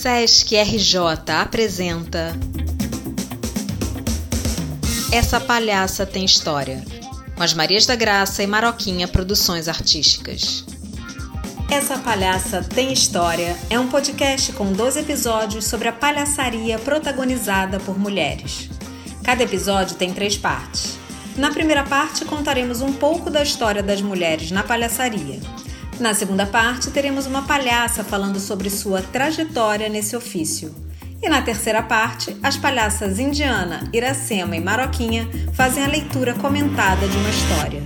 Sesc RJ apresenta Essa Palhaça Tem História, com as Marias da Graça e Maroquinha Produções Artísticas. Essa Palhaça Tem História é um podcast com 12 episódios sobre a palhaçaria protagonizada por mulheres. Cada episódio tem três partes. Na primeira parte, contaremos um pouco da história das mulheres na palhaçaria. Na segunda parte, teremos uma palhaça falando sobre sua trajetória nesse ofício. E na terceira parte, as palhaças Indiana, Iracema e Maroquinha fazem a leitura comentada de uma história.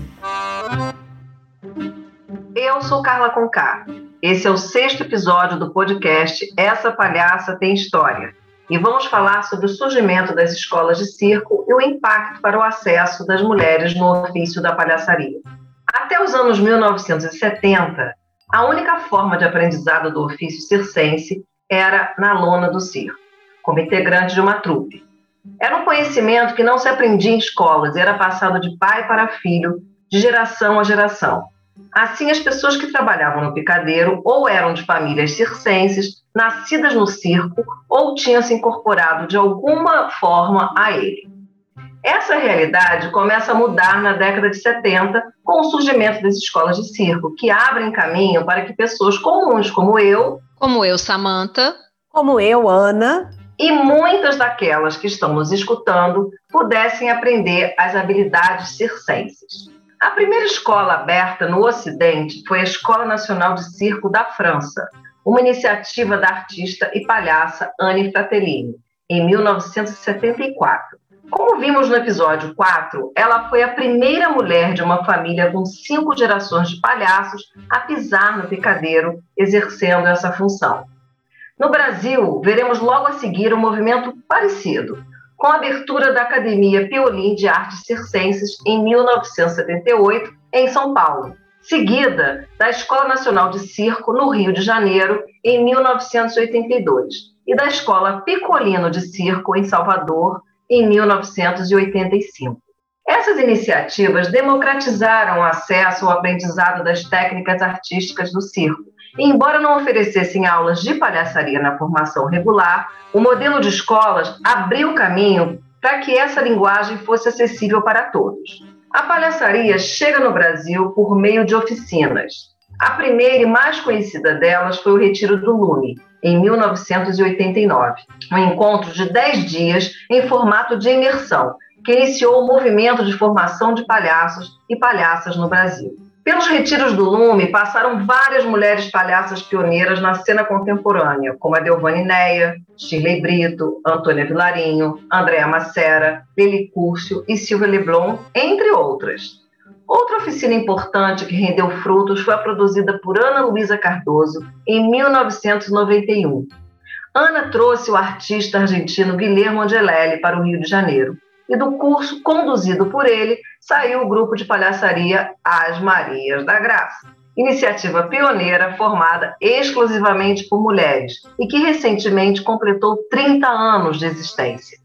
Eu sou Carla Conká. Esse é o sexto episódio do podcast Essa Palhaça Tem História. E vamos falar sobre o surgimento das escolas de circo e o impacto para o acesso das mulheres no ofício da palhaçaria. Até os anos 1970, a única forma de aprendizado do ofício circense era na lona do circo, como integrante de uma trupe. Era um conhecimento que não se aprendia em escolas, era passado de pai para filho, de geração a geração. Assim, as pessoas que trabalhavam no picadeiro ou eram de famílias circenses, nascidas no circo, ou tinham se incorporado de alguma forma a ele. Essa realidade começa a mudar na década de 70 com o surgimento das escolas de circo, que abrem caminho para que pessoas comuns como eu, como eu, Samantha, como eu, Ana, e muitas daquelas que estão nos escutando pudessem aprender as habilidades circenses. A primeira escola aberta no Ocidente foi a Escola Nacional de Circo da França, uma iniciativa da artista e palhaça Anne Fratellini, em 1974. Como vimos no episódio 4, ela foi a primeira mulher de uma família com cinco gerações de palhaços a pisar no picadeiro, exercendo essa função. No Brasil, veremos logo a seguir um movimento parecido, com a abertura da Academia Piolim de Artes Circenses em 1978, em São Paulo, seguida da Escola Nacional de Circo no Rio de Janeiro, em 1982, e da Escola Picolino de Circo em Salvador, em 1985. Essas iniciativas democratizaram o acesso ao aprendizado das técnicas artísticas do circo. E, embora não oferecessem aulas de palhaçaria na formação regular, o modelo de escolas abriu caminho para que essa linguagem fosse acessível para todos. A palhaçaria chega no Brasil por meio de oficinas. A primeira e mais conhecida delas foi o Retiro do Lume, em 1989, um encontro de 10 dias em formato de imersão, que iniciou o movimento de formação de palhaços e palhaças no Brasil. Pelos retiros do Lume passaram várias mulheres palhaças pioneiras na cena contemporânea, como a Delvane Neia, Shirley Brito, Antônia Vilarinho, Andréa Macera, Lili Curcio e Silvia Leblon, entre outras. Outra oficina importante que rendeu frutos foi a produzida por Ana Luísa Cardoso em 1991. Ana trouxe o artista argentino Guilherme Angelelli para o Rio de Janeiro. E do curso conduzido por ele saiu o grupo de palhaçaria As Marias da Graça, iniciativa pioneira formada exclusivamente por mulheres e que recentemente completou 30 anos de existência.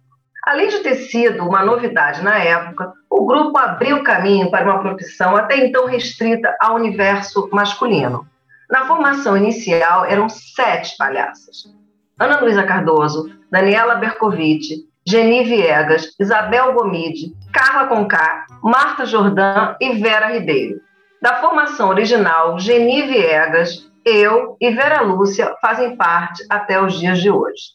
Além de ter sido uma novidade na época, o grupo abriu caminho para uma profissão até então restrita ao universo masculino. Na formação inicial eram sete palhaças: Ana Luísa Cardoso, Daniela Bercovitch, Geni Viegas, Isabel Gomide, Carla Conká, Marta Jordan e Vera Ribeiro. Da formação original, Geni Viegas, eu e Vera Lúcia fazem parte até os dias de hoje.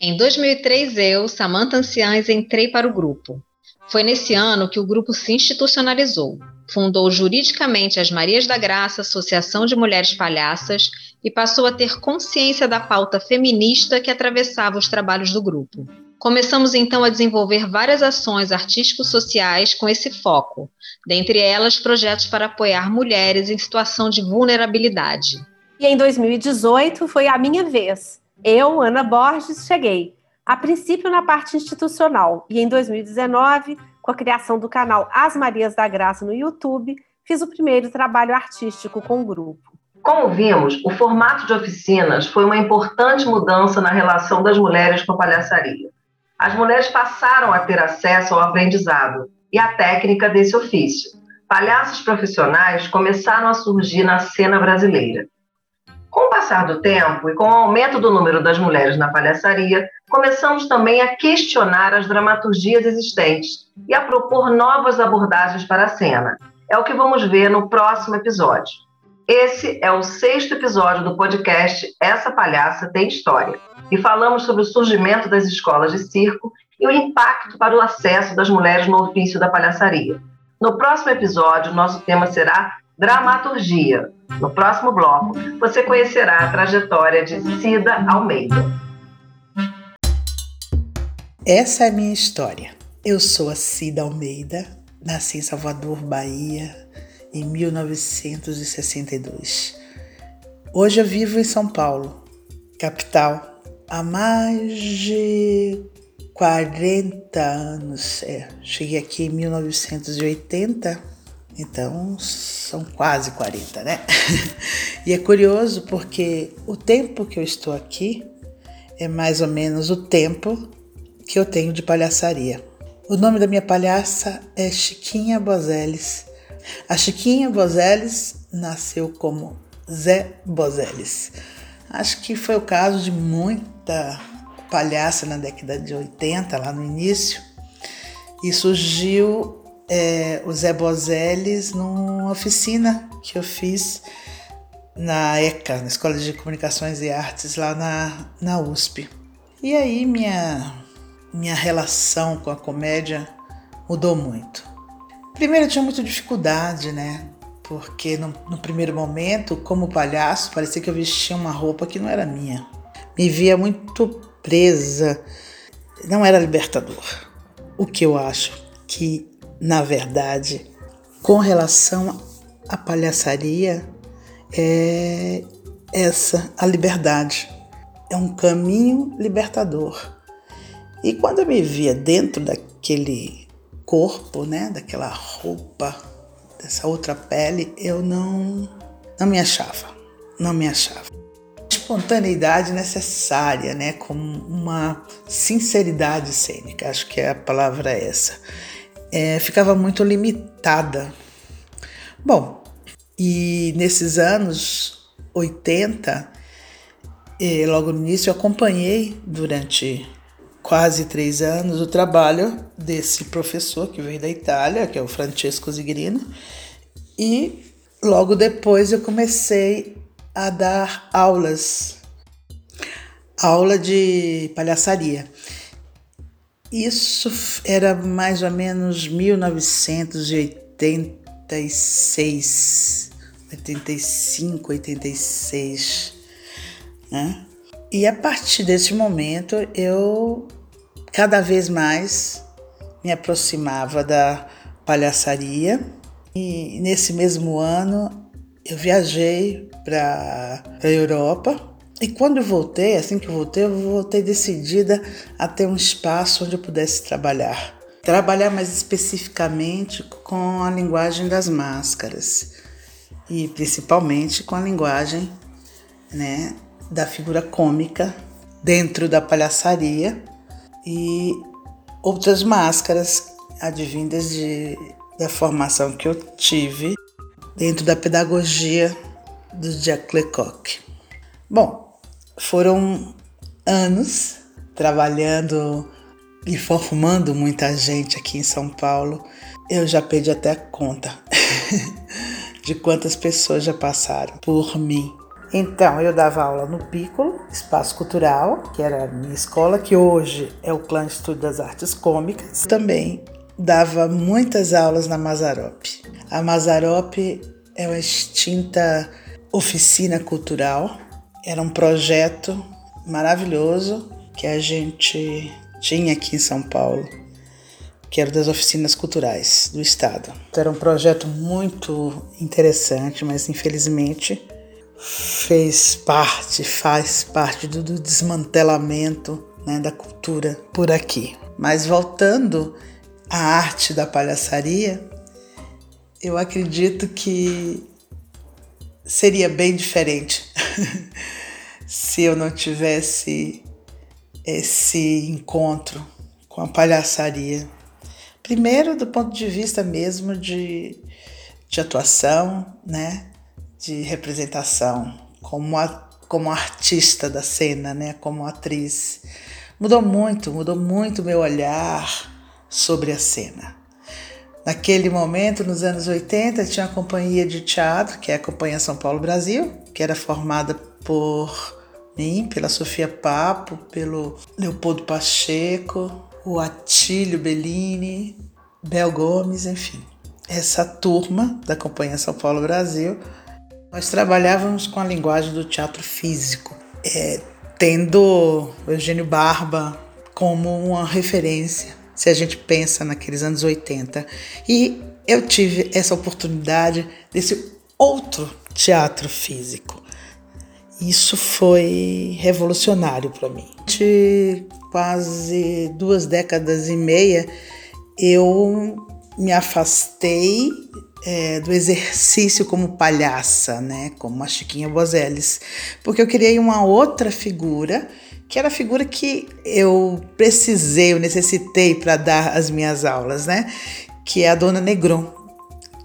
Em 2003, eu, Samantha Anciães, entrei para o grupo. Foi nesse ano que o grupo se institucionalizou. Fundou juridicamente as Marias da Graça, Associação de Mulheres Palhaças, e passou a ter consciência da pauta feminista que atravessava os trabalhos do grupo. Começamos então a desenvolver várias ações artístico-sociais com esse foco, dentre elas projetos para apoiar mulheres em situação de vulnerabilidade. E em 2018 foi a minha vez eu, Ana Borges, cheguei, a princípio na parte institucional, e em 2019, com a criação do canal As Marias da Graça no YouTube, fiz o primeiro trabalho artístico com o grupo. Como vimos, o formato de oficinas foi uma importante mudança na relação das mulheres com a palhaçaria. As mulheres passaram a ter acesso ao aprendizado e à técnica desse ofício. Palhaços profissionais começaram a surgir na cena brasileira. Com o passar do tempo e com o aumento do número das mulheres na palhaçaria, começamos também a questionar as dramaturgias existentes e a propor novas abordagens para a cena. É o que vamos ver no próximo episódio. Esse é o sexto episódio do podcast Essa Palhaça Tem História. E falamos sobre o surgimento das escolas de circo e o impacto para o acesso das mulheres no ofício da palhaçaria. No próximo episódio, nosso tema será dramaturgia. No próximo bloco, você conhecerá a trajetória de Cida Almeida. Essa é a minha história. Eu sou a Cida Almeida, nasci em Salvador, Bahia, em 1962. Hoje eu vivo em São Paulo, capital, há mais de 40 anos. É, cheguei aqui em 1980 então são quase 40, né? e é curioso porque o tempo que eu estou aqui é mais ou menos o tempo que eu tenho de palhaçaria. O nome da minha palhaça é Chiquinha Bozeles. A Chiquinha Bozeles nasceu como Zé Bozeles. Acho que foi o caso de muita palhaça na década de 80, lá no início, e surgiu é, o Zé Bozeles numa oficina que eu fiz na ECA, na Escola de Comunicações e Artes, lá na, na USP. E aí minha, minha relação com a comédia mudou muito. Primeiro eu tinha muita dificuldade, né? Porque no, no primeiro momento, como palhaço, parecia que eu vestia uma roupa que não era minha. Me via muito presa, não era libertador. O que eu acho que na verdade, com relação à palhaçaria, é essa a liberdade. É um caminho libertador. E quando eu me via dentro daquele corpo, né, daquela roupa, dessa outra pele, eu não não me achava, não me achava. Espontaneidade necessária, né, como uma sinceridade cênica, acho que é a palavra essa é, ficava muito limitada. Bom, e nesses anos 80, e logo no início, eu acompanhei durante quase três anos o trabalho desse professor que veio da Itália, que é o Francesco Zigrino, e logo depois eu comecei a dar aulas, aula de palhaçaria. Isso era mais ou menos 1986, 85, 86, né? E a partir desse momento eu cada vez mais me aproximava da palhaçaria e nesse mesmo ano eu viajei para a Europa e quando eu voltei, assim que eu voltei, eu voltei decidida a ter um espaço onde eu pudesse trabalhar. Trabalhar mais especificamente com a linguagem das máscaras e principalmente com a linguagem né, da figura cômica dentro da palhaçaria e outras máscaras advindas de, da formação que eu tive dentro da pedagogia do Jack Lecoq. Bom, foram anos trabalhando e formando muita gente aqui em São Paulo. Eu já perdi até conta de quantas pessoas já passaram por mim. Então, eu dava aula no Piccolo, Espaço Cultural, que era a minha escola, que hoje é o Clã Estudo das Artes Cômicas. Também dava muitas aulas na Mazarope. A Mazarope é uma extinta oficina cultural era um projeto maravilhoso que a gente tinha aqui em São Paulo, que era das oficinas culturais do estado. Era um projeto muito interessante, mas infelizmente fez parte, faz parte do, do desmantelamento né, da cultura por aqui. Mas voltando à arte da palhaçaria, eu acredito que seria bem diferente se eu não tivesse esse encontro com a palhaçaria. Primeiro, do ponto de vista mesmo de, de atuação, né? de representação, como como artista da cena, né, como atriz. Mudou muito, mudou muito meu olhar sobre a cena. Naquele momento, nos anos 80, tinha a companhia de teatro, que é a Companhia São Paulo Brasil, que era formada por mim, pela Sofia Papo, pelo Leopoldo Pacheco, o Atílio Bellini, Bel Gomes, enfim. Essa turma da Companhia São Paulo Brasil, nós trabalhávamos com a linguagem do teatro físico, é, tendo Eugênio Barba como uma referência, se a gente pensa naqueles anos 80. E eu tive essa oportunidade desse outro teatro físico. Isso foi revolucionário para mim. De quase duas décadas e meia, eu me afastei é, do exercício como palhaça, né, como a Chiquinha Bozeles, porque eu criei uma outra figura, que era a figura que eu precisei, eu necessitei para dar as minhas aulas, né, que é a Dona Negron,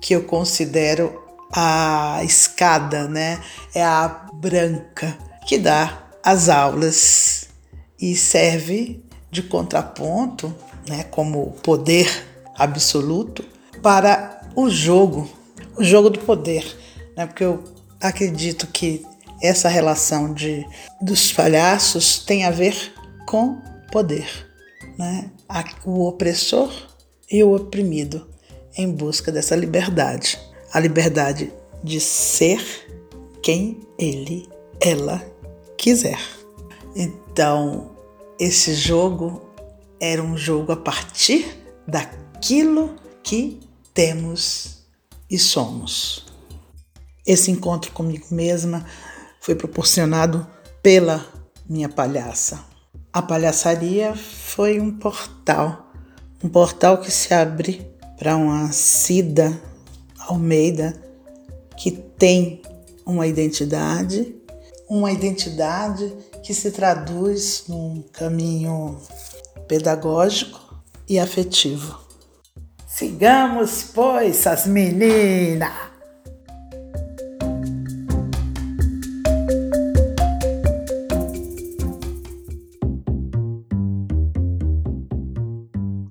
que eu considero a escada, né, é a branca que dá as aulas e serve de contraponto, né, como poder absoluto para o jogo, o jogo do poder, né? Porque eu acredito que essa relação de dos palhaços tem a ver com poder, né? O opressor e o oprimido em busca dessa liberdade, a liberdade de ser quem ele, ela quiser. Então, esse jogo era um jogo a partir daquilo que temos e somos. Esse encontro comigo mesma foi proporcionado pela minha palhaça. A palhaçaria foi um portal, um portal que se abre para uma Cida Almeida que tem uma identidade, uma identidade que se traduz num caminho pedagógico e afetivo. Sigamos, pois, as meninas!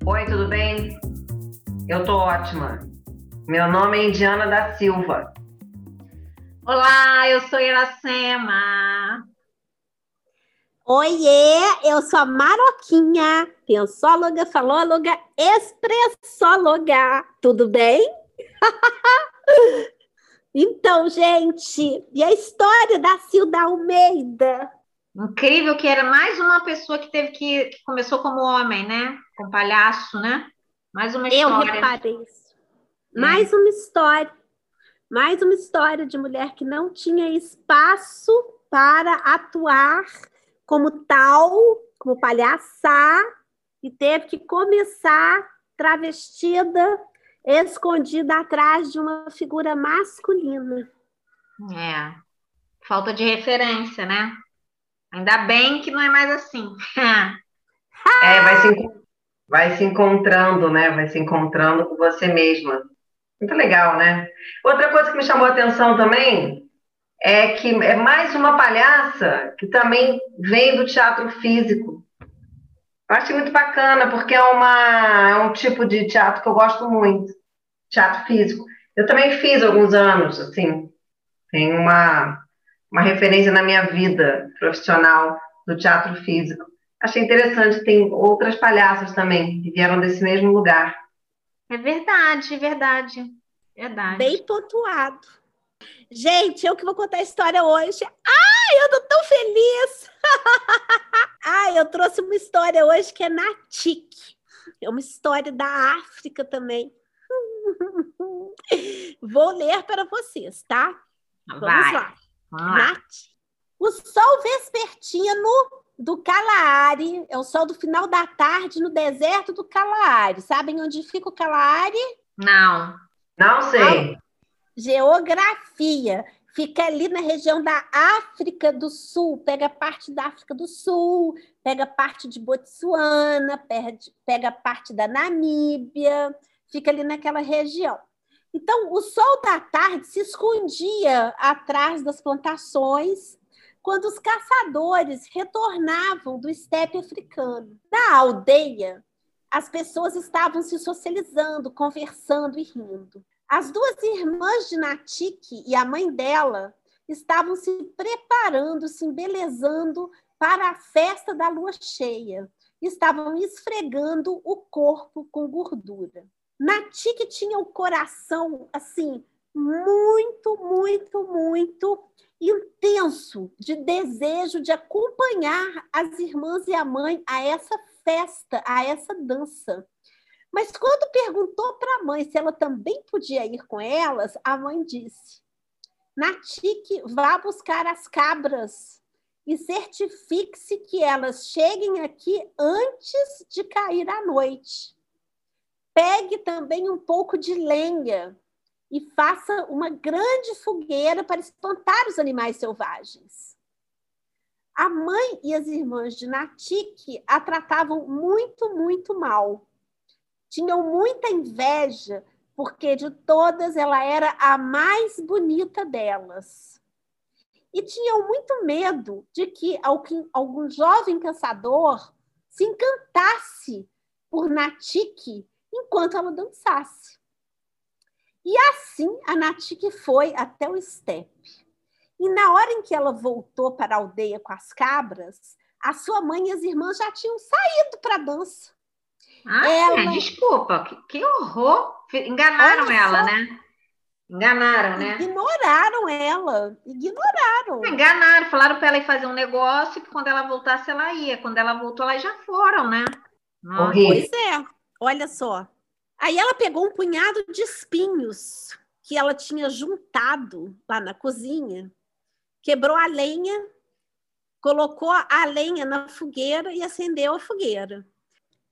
Oi, tudo bem? Eu tô ótima. Meu nome é Indiana da Silva. Olá, eu sou Iracema. Oiê, eu sou a Maroquinha, pensóloga, falóloga, expressóloga. Tudo bem? então, gente, e a história da Cilda Almeida? Incrível que era mais uma pessoa que teve que, que começou como homem, né? Com palhaço, né? Mais uma história. Eu reparei isso. Mais uma história. Mais uma história de mulher que não tinha espaço para atuar como tal, como palhaçar, e teve que começar travestida, escondida atrás de uma figura masculina. É, falta de referência, né? Ainda bem que não é mais assim. é, vai se, vai se encontrando, né? Vai se encontrando com você mesma. Muito legal, né? Outra coisa que me chamou a atenção também é que é mais uma palhaça que também vem do teatro físico. Eu acho muito bacana, porque é, uma, é um tipo de teatro que eu gosto muito, teatro físico. Eu também fiz alguns anos, assim, tem uma, uma referência na minha vida profissional do teatro físico. Achei interessante, tem outras palhaças também que vieram desse mesmo lugar. É verdade, verdade, verdade. Bem pontuado. Gente, eu que vou contar a história hoje. Ai, eu tô tão feliz! Ai, eu trouxe uma história hoje que é Natik. É uma história da África também. Vou ler para vocês, tá? Vamos Vai. lá. Natik. O sol vespertino do Kalahari, é o sol do final da tarde no deserto do Kalahari. Sabem onde fica o Kalahari? Não. Não sei. Geografia. Fica ali na região da África do Sul, pega parte da África do Sul, pega parte de Botsuana, pega parte da Namíbia, fica ali naquela região. Então, o sol da tarde se escondia atrás das plantações quando os caçadores retornavam do estepe africano. Na aldeia, as pessoas estavam se socializando, conversando e rindo. As duas irmãs de Natique e a mãe dela estavam se preparando, se embelezando para a festa da lua cheia. Estavam esfregando o corpo com gordura. Natique tinha o coração assim muito, muito, muito intenso de desejo de acompanhar as irmãs e a mãe a essa festa, a essa dança. Mas quando perguntou para a mãe se ela também podia ir com elas, a mãe disse: Natique, vá buscar as cabras e certifique-se que elas cheguem aqui antes de cair a noite. Pegue também um pouco de lenha e faça uma grande fogueira para espantar os animais selvagens. A mãe e as irmãs de Natique a tratavam muito, muito mal. Tinham muita inveja, porque de todas ela era a mais bonita delas. E tinham muito medo de que algum jovem caçador se encantasse por Natique enquanto ela dançasse. E assim a Natique foi até o estepe. E na hora em que ela voltou para a aldeia com as cabras, a sua mãe e as irmãs já tinham saído para a dança. Ah, ela... desculpa, que, que, horror! Enganaram Olha ela, só. né? Enganaram, né? Ignoraram ela, ignoraram. Enganaram, falaram para ela ir fazer um negócio que quando ela voltasse ela ia. Quando ela voltou, elas já foram, né? Pois é, olha só. Aí ela pegou um punhado de espinhos que ela tinha juntado lá na cozinha, quebrou a lenha, colocou a lenha na fogueira e acendeu a fogueira.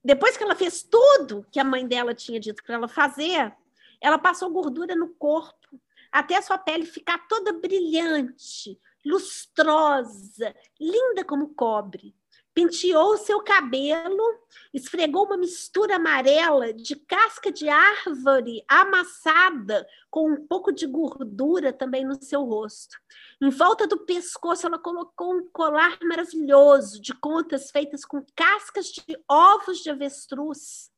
Depois que ela fez tudo que a mãe dela tinha dito para ela fazer, ela passou gordura no corpo, até a sua pele ficar toda brilhante, lustrosa, linda como cobre penteou seu cabelo, esfregou uma mistura amarela de casca de árvore amassada com um pouco de gordura também no seu rosto. Em volta do pescoço, ela colocou um colar maravilhoso de contas feitas com cascas de ovos de avestruz.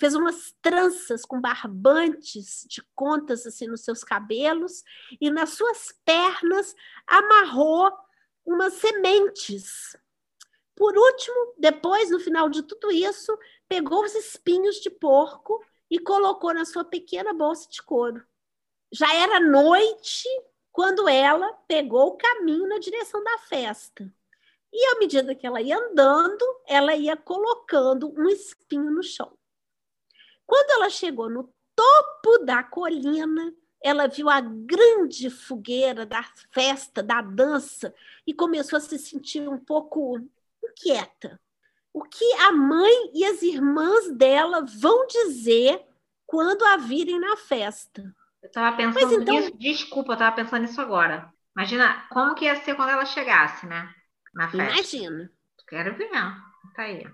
Fez umas tranças com barbantes de contas assim nos seus cabelos e nas suas pernas amarrou umas sementes por último, depois, no final de tudo isso, pegou os espinhos de porco e colocou na sua pequena bolsa de couro. Já era noite quando ela pegou o caminho na direção da festa. E à medida que ela ia andando, ela ia colocando um espinho no chão. Quando ela chegou no topo da colina, ela viu a grande fogueira da festa, da dança, e começou a se sentir um pouco inquieta. O que a mãe e as irmãs dela vão dizer quando a virem na festa? Eu estava pensando então... nisso, desculpa, eu estava pensando nisso agora. Imagina como que ia ser quando ela chegasse, né? Na festa. Imagina. Quero ver, tá aí.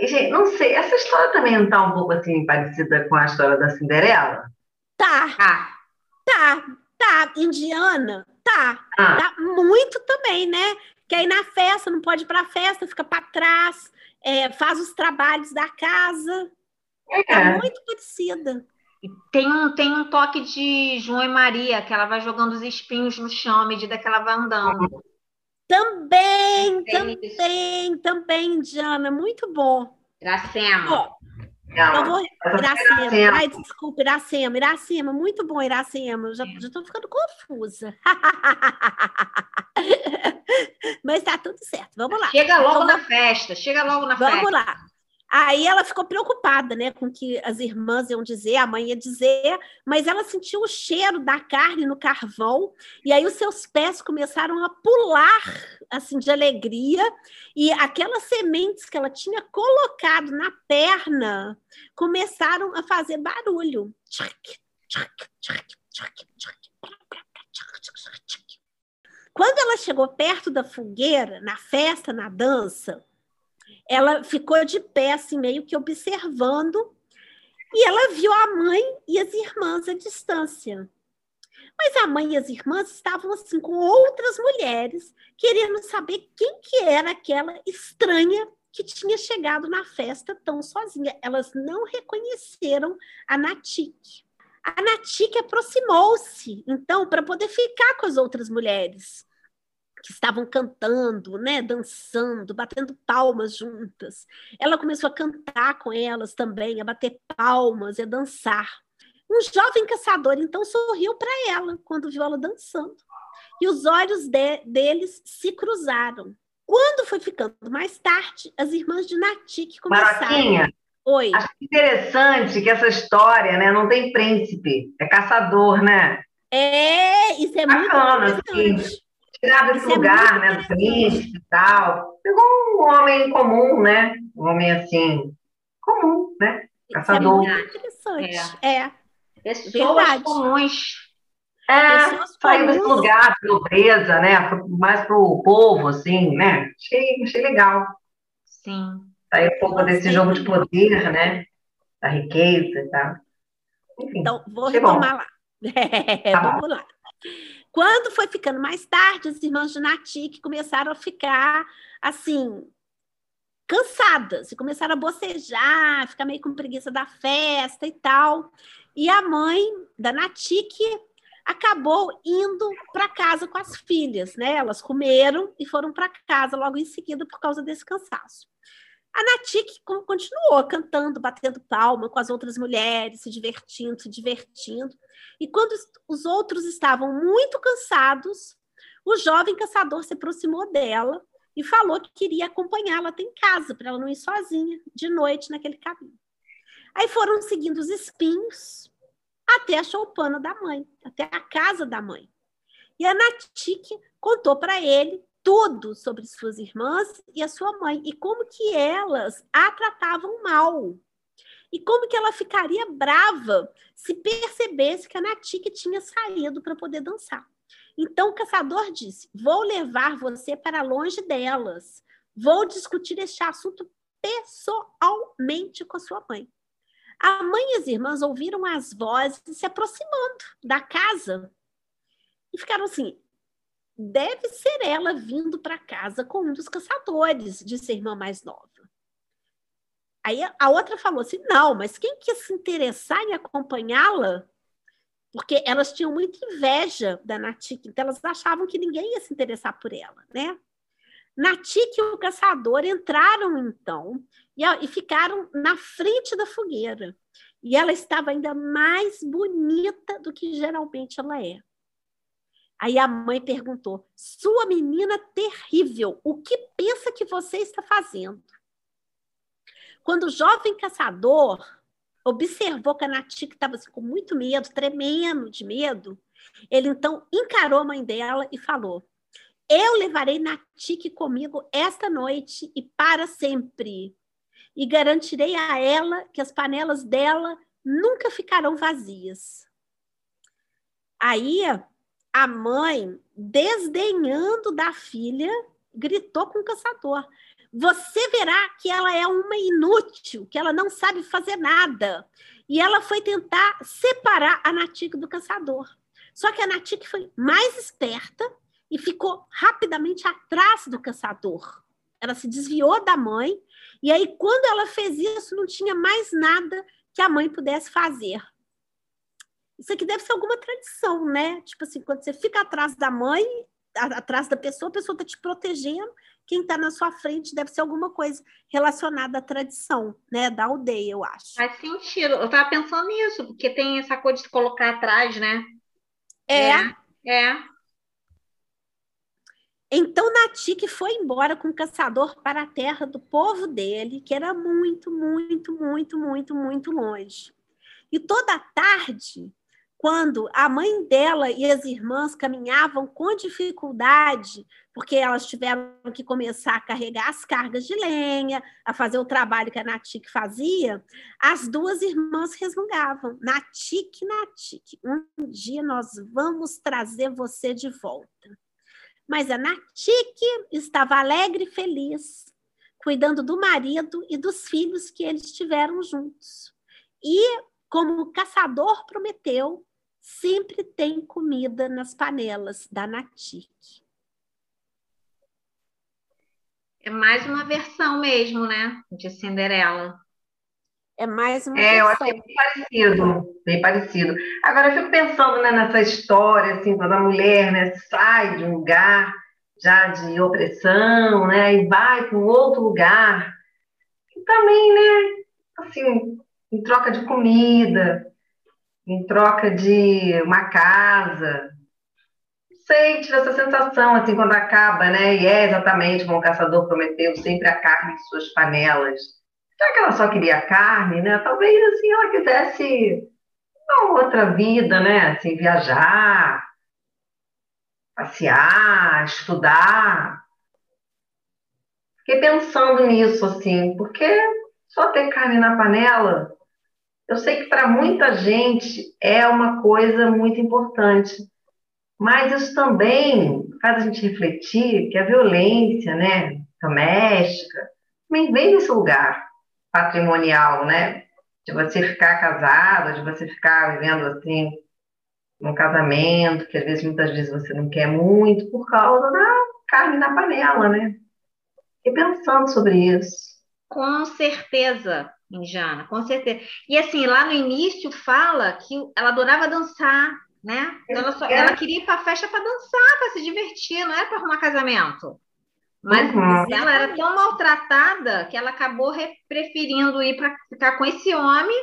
Gente, não sei, essa história também não está um pouco assim parecida com a história da Cinderela? Tá. Ah. Tá, tá. Indiana, tá. Ah. Tá muito também, né? que aí na festa não pode ir para a festa, fica para trás, é, faz os trabalhos da casa. É, é muito parecida. E tem um, tem um toque de João e Maria, que ela vai jogando os espinhos no chão à medida que ela vai andando. Também, também, também, Diana, muito bom. Iracema. Eu vou... Iracema. Iracema. Ai, desculpa, Iracema. Iracema, muito bom, Iracema. Já, já tô ficando confusa. Mas tá tudo certo. Vamos lá. Chega logo na festa. Chega logo na Vamos festa. Vamos lá. Aí ela ficou preocupada, né, com que as irmãs iam dizer, a mãe ia dizer, mas ela sentiu o cheiro da carne no carvão, e aí os seus pés começaram a pular, assim, de alegria, e aquelas sementes que ela tinha colocado na perna começaram a fazer barulho. Quando ela chegou perto da fogueira, na festa, na dança, ela ficou de pé, assim, meio que observando, e ela viu a mãe e as irmãs à distância. Mas a mãe e as irmãs estavam assim com outras mulheres, querendo saber quem que era aquela estranha que tinha chegado na festa tão sozinha. Elas não reconheceram a Natique. A Natique aproximou-se, então, para poder ficar com as outras mulheres que estavam cantando, né, dançando, batendo palmas juntas. Ela começou a cantar com elas também, a bater palmas e a dançar. Um jovem caçador então sorriu para ela quando viu ela dançando. E os olhos de, deles se cruzaram. Quando foi ficando mais tarde, as irmãs de Natik começaram. Maraquinha, Oi. Acho interessante que essa história, né, não tem príncipe, é caçador, né? É, isso é Bacana, muito interessante. assim, tirar desse Isso é lugar, muito né, do príncipe e tal. Pegou um homem comum, né? Um homem assim, comum, né? É Caçador. muito interessante. É. Pessoas Verdade. comuns. É, Pessoas saiu desse lugar, pobreza, né? Mais pro povo, assim, né? Achei, achei legal. Sim. Sair um pouco desse sei jogo de poder, né? Da riqueza e tal. Enfim, Então, vou achei bom. retomar lá. É, Tá bom. vamos lá. Quando foi ficando mais tarde, as irmãs de Natik começaram a ficar assim cansadas e começaram a bocejar, ficar meio com preguiça da festa e tal. E a mãe da Natik acabou indo para casa com as filhas, né? Elas comeram e foram para casa logo em seguida por causa desse cansaço. A Natik co- continuou cantando, batendo palma com as outras mulheres, se divertindo, se divertindo. E quando os- os outros estavam muito cansados, o jovem caçador se aproximou dela e falou que queria acompanhá-la até em casa, para ela não ir sozinha de noite naquele caminho. Aí foram seguindo os espinhos até a choupana da mãe, até a casa da mãe. E a Natique contou para ele tudo sobre suas irmãs e a sua mãe e como que elas a tratavam mal. E como que ela ficaria brava se percebesse que a Natique tinha saído para poder dançar. Então o caçador disse: Vou levar você para longe delas. Vou discutir este assunto pessoalmente com a sua mãe. A mãe e as irmãs ouviram as vozes se aproximando da casa e ficaram assim: deve ser ela vindo para casa com um dos caçadores, disse a irmã mais nova. Aí a outra falou assim: não, mas quem quer se interessar em acompanhá-la? Porque elas tinham muita inveja da Natique, então elas achavam que ninguém ia se interessar por ela, né? Natique e o caçador entraram então e, e ficaram na frente da fogueira. E ela estava ainda mais bonita do que geralmente ela é. Aí a mãe perguntou: Sua menina terrível, o que pensa que você está fazendo? Quando o jovem caçador observou que a Natique estava assim, com muito medo, tremendo de medo, ele então encarou a mãe dela e falou: Eu levarei Natique comigo esta noite e para sempre, e garantirei a ela que as panelas dela nunca ficarão vazias. Aí a mãe, desdenhando da filha, gritou com o caçador: Você verá que ela é uma inútil, que ela não sabe fazer nada. E ela foi tentar separar a Natique do caçador. Só que a Natique foi mais esperta e ficou rapidamente atrás do caçador. Ela se desviou da mãe, e aí, quando ela fez isso, não tinha mais nada que a mãe pudesse fazer. Isso aqui deve ser alguma tradição, né? Tipo assim, quando você fica atrás da mãe, atrás da pessoa, a pessoa está te protegendo, quem está na sua frente deve ser alguma coisa relacionada à tradição, né? Da aldeia, eu acho. Faz sentido. Eu estava pensando nisso, porque tem essa coisa de se colocar atrás, né? É, É. Então Natique foi embora com o caçador para a terra do povo dele, que era muito, muito, muito, muito, muito longe. E toda a tarde, quando a mãe dela e as irmãs caminhavam com dificuldade, porque elas tiveram que começar a carregar as cargas de lenha, a fazer o trabalho que a Natique fazia, as duas irmãs resmungavam: Natique, Natique, um dia nós vamos trazer você de volta. Mas a Natique estava alegre e feliz, cuidando do marido e dos filhos que eles tiveram juntos. E, como o caçador prometeu, sempre tem comida nas panelas da Natic. É mais uma versão mesmo, né? De Cinderela. É mais uma É, eu versão. achei bem parecido, bem parecido. Agora eu fico pensando né, nessa história, assim, quando a mulher né, sai de um lugar já de opressão, né, e vai para um outro lugar, e também, né, assim, em troca de comida, em troca de uma casa, sei, tive essa sensação, assim, quando acaba, né, e é exatamente como o caçador prometeu, sempre a carne em suas panelas. Será que ela só queria carne, né? Talvez, assim, ela quisesse uma outra vida, né? Assim, viajar, passear, estudar. Fiquei pensando nisso, assim, porque só ter carne na panela, eu sei que para muita gente é uma coisa muito importante, mas isso também faz a gente refletir que a violência, né, doméstica, também vem desse lugar patrimonial, né? De você ficar casado, de você ficar vivendo assim num casamento, que às vezes muitas vezes você não quer muito por causa da carne na panela, né? E pensando sobre isso. Com certeza, Indiana, com certeza. E assim, lá no início fala que ela adorava dançar, né? Ela, só, ela queria ir para a festa para dançar, para se divertir, não era para arrumar casamento. Mas Uhum. ela era tão maltratada que ela acabou re- preferindo ir para ficar com esse homem,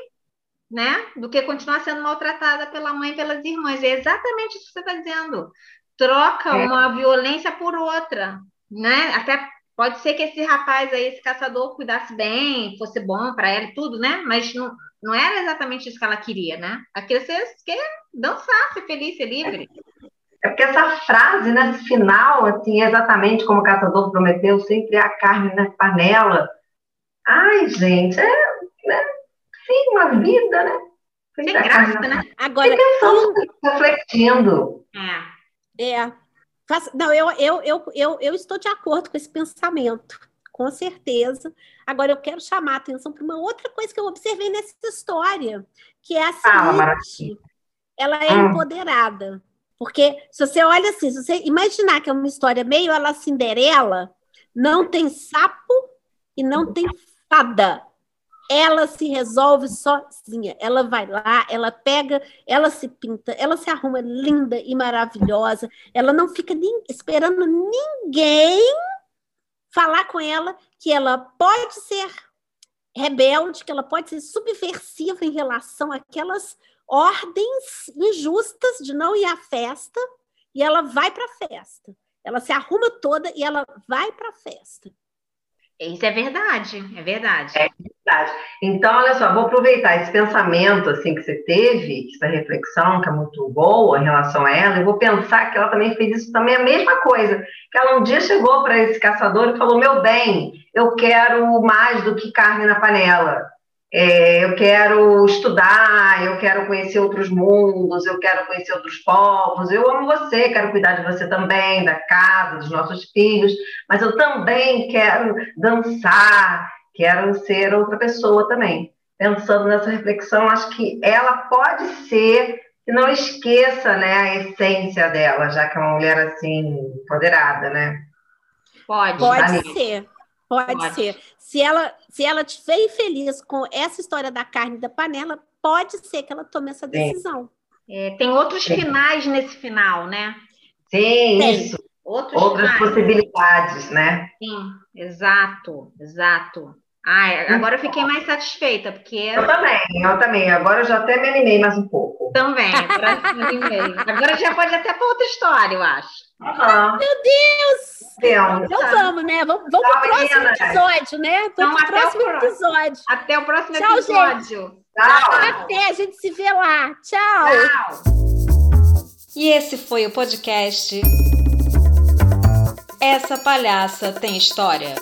né? Do que continuar sendo maltratada pela mãe e pelas irmãs. É exatamente isso que você está dizendo. Troca É. uma violência por outra, né? Até pode ser que esse rapaz aí, esse caçador, cuidasse bem, fosse bom para ela e tudo, né? Mas não, não era exatamente isso que ela queria, né? Aquilo você quer dançar, ser feliz, ser livre. É porque essa frase, né, final, assim, exatamente como o caçador prometeu, sempre a carne na panela. Ai, gente, é, né, sim, uma vida, né? Sem graça, né? Agora, Fiquei pensando, refletindo. É. É. Faça- Não, eu, eu, eu, eu, eu estou de acordo com esse pensamento, com certeza. Agora, eu quero chamar a atenção para uma outra coisa que eu observei nessa história, que é a seguinte: ela é Hum. empoderada. Porque se você olha assim, se você imaginar que é uma história meio a la Cinderela, não tem sapo e não tem fada. Ela se resolve sozinha. Ela vai lá, ela pega, ela se pinta, ela se arruma linda e maravilhosa. Ela não fica nem esperando ninguém falar com ela que ela pode ser rebelde, que ela pode ser subversiva em relação àquelas ordens injustas de não ir à festa, e ela vai para a festa. Ela se arruma toda e ela vai para a festa. Isso é verdade, é verdade. Verdade. Então, olha só, vou aproveitar esse pensamento assim que você teve, essa reflexão que é muito boa em relação a ela, e vou pensar que ela também fez isso também a mesma coisa. Que ela um dia chegou para esse caçador e falou: Meu bem, eu quero mais do que carne na panela. É, eu quero estudar, eu quero conhecer outros mundos, eu quero conhecer outros povos. Eu amo você, quero cuidar de você também, da casa, dos nossos filhos, mas eu também quero dançar, quero ser outra pessoa também. Pensando nessa reflexão, acho que ela pode ser que não esqueça né, a essência dela, já que é uma mulher assim, empoderada, né? Pode. Pode Tá ser, pode, Pode. ser. Se ela, se ela estiver infeliz com essa história da carne e da panela, pode ser que ela tome essa decisão. É, tem outros Sim. finais nesse final, né? Sim, Tem. isso. Outros Outras finais. possibilidades, né? Sim, exato, exato. Ai, agora eu fiquei mais satisfeita, porque Eu também, eu também. Agora eu já até me animei mais um pouco. também, agora, já pode até para outra história, eu acho. Aham. Meu Deus! Então, Então vamos, né? Vamos, vamos Tchau, pro próximo episódio, né? Então, Vamos pro até o próximo episódio. Até o próximo Tchau, episódio. tchau. Até, a gente se vê lá. Tchau. Tchau. E esse foi o podcast Essa Palhaça Tem História.